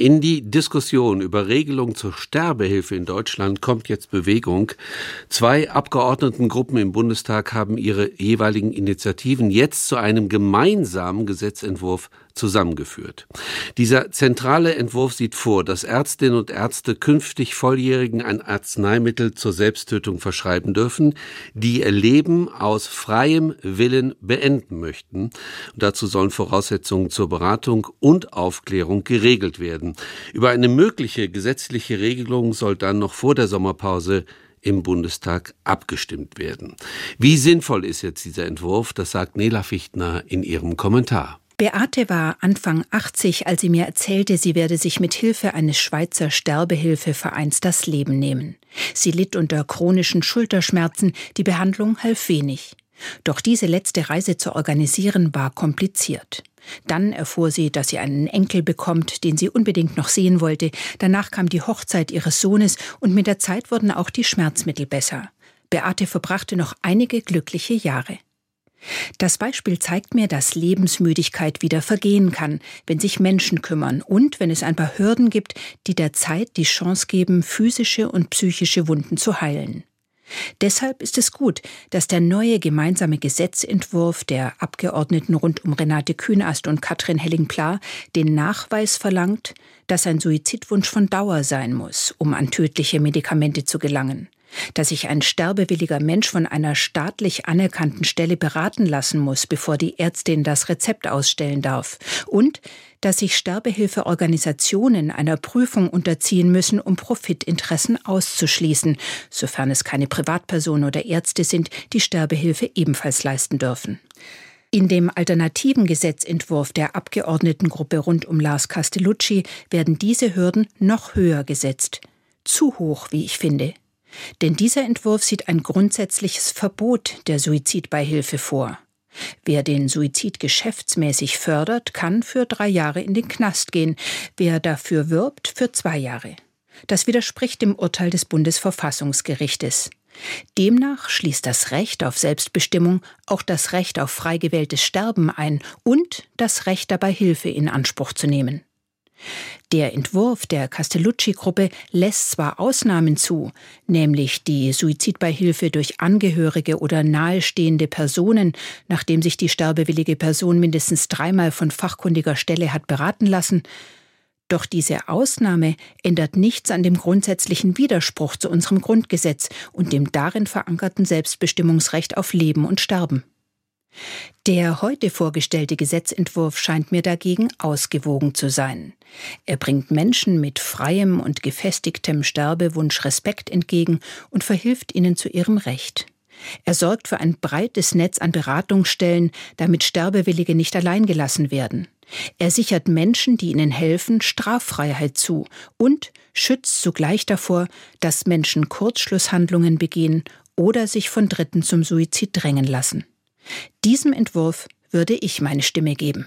In die Diskussion über Regelungen zur Sterbehilfe in Deutschland kommt jetzt Bewegung. Zwei Abgeordnetengruppen im Bundestag haben ihre jeweiligen Initiativen jetzt zu einem gemeinsamen Gesetzentwurf zusammengeführt. Dieser zentrale Entwurf sieht vor, dass Ärztinnen und Ärzte künftig Volljährigen ein Arzneimittel zur Selbsttötung verschreiben dürfen, die ihr Leben aus freiem Willen beenden möchten. Und dazu sollen Voraussetzungen zur Beratung und Aufklärung geregelt werden werden. Über eine mögliche gesetzliche Regelung soll dann noch vor der Sommerpause im Bundestag abgestimmt werden. Wie sinnvoll ist jetzt dieser Entwurf? Das sagt Nela Fichtner in ihrem Kommentar. Beate war Anfang 80, als sie mir erzählte, sie werde sich mit Hilfe eines Schweizer Sterbehilfevereins das Leben nehmen. Sie litt unter chronischen Schulterschmerzen, die Behandlung half wenig. Doch diese letzte Reise zu organisieren war kompliziert. Dann erfuhr sie, dass sie einen Enkel bekommt, den sie unbedingt noch sehen wollte. Danach kam die Hochzeit ihres Sohnes und mit der Zeit wurden auch die Schmerzmittel besser. Beate verbrachte noch einige glückliche Jahre. Das Beispiel zeigt mir, dass Lebensmüdigkeit wieder vergehen kann, wenn sich Menschen kümmern und wenn es ein paar Hürden gibt, die der Zeit die Chance geben, physische und psychische Wunden zu heilen. Deshalb ist es gut, dass der neue gemeinsame Gesetzentwurf der Abgeordneten rund um Renate Kühnast und Katrin Helling-Pla den Nachweis verlangt, dass ein Suizidwunsch von Dauer sein muss, um an tödliche Medikamente zu gelangen dass sich ein sterbewilliger Mensch von einer staatlich anerkannten Stelle beraten lassen muss, bevor die Ärztin das Rezept ausstellen darf, und dass sich Sterbehilfeorganisationen einer Prüfung unterziehen müssen, um Profitinteressen auszuschließen, sofern es keine Privatpersonen oder Ärzte sind, die Sterbehilfe ebenfalls leisten dürfen. In dem alternativen Gesetzentwurf der Abgeordnetengruppe rund um Lars Castellucci werden diese Hürden noch höher gesetzt. Zu hoch, wie ich finde. Denn dieser Entwurf sieht ein grundsätzliches Verbot der Suizidbeihilfe vor. Wer den Suizid geschäftsmäßig fördert, kann für drei Jahre in den Knast gehen, wer dafür wirbt, für zwei Jahre. Das widerspricht dem Urteil des Bundesverfassungsgerichtes. Demnach schließt das Recht auf Selbstbestimmung auch das Recht auf frei gewähltes Sterben ein und das Recht dabei Hilfe in Anspruch zu nehmen. Der Entwurf der Castellucci-Gruppe lässt zwar Ausnahmen zu, nämlich die Suizidbeihilfe durch Angehörige oder nahestehende Personen, nachdem sich die sterbewillige Person mindestens dreimal von fachkundiger Stelle hat beraten lassen, doch diese Ausnahme ändert nichts an dem grundsätzlichen Widerspruch zu unserem Grundgesetz und dem darin verankerten Selbstbestimmungsrecht auf Leben und Sterben. Der heute vorgestellte Gesetzentwurf scheint mir dagegen ausgewogen zu sein. Er bringt Menschen mit freiem und gefestigtem Sterbewunsch Respekt entgegen und verhilft ihnen zu ihrem Recht. Er sorgt für ein breites Netz an Beratungsstellen, damit Sterbewillige nicht allein gelassen werden. Er sichert Menschen, die ihnen helfen, Straffreiheit zu und schützt zugleich davor, dass Menschen Kurzschlusshandlungen begehen oder sich von Dritten zum Suizid drängen lassen. Diesem Entwurf würde ich meine Stimme geben.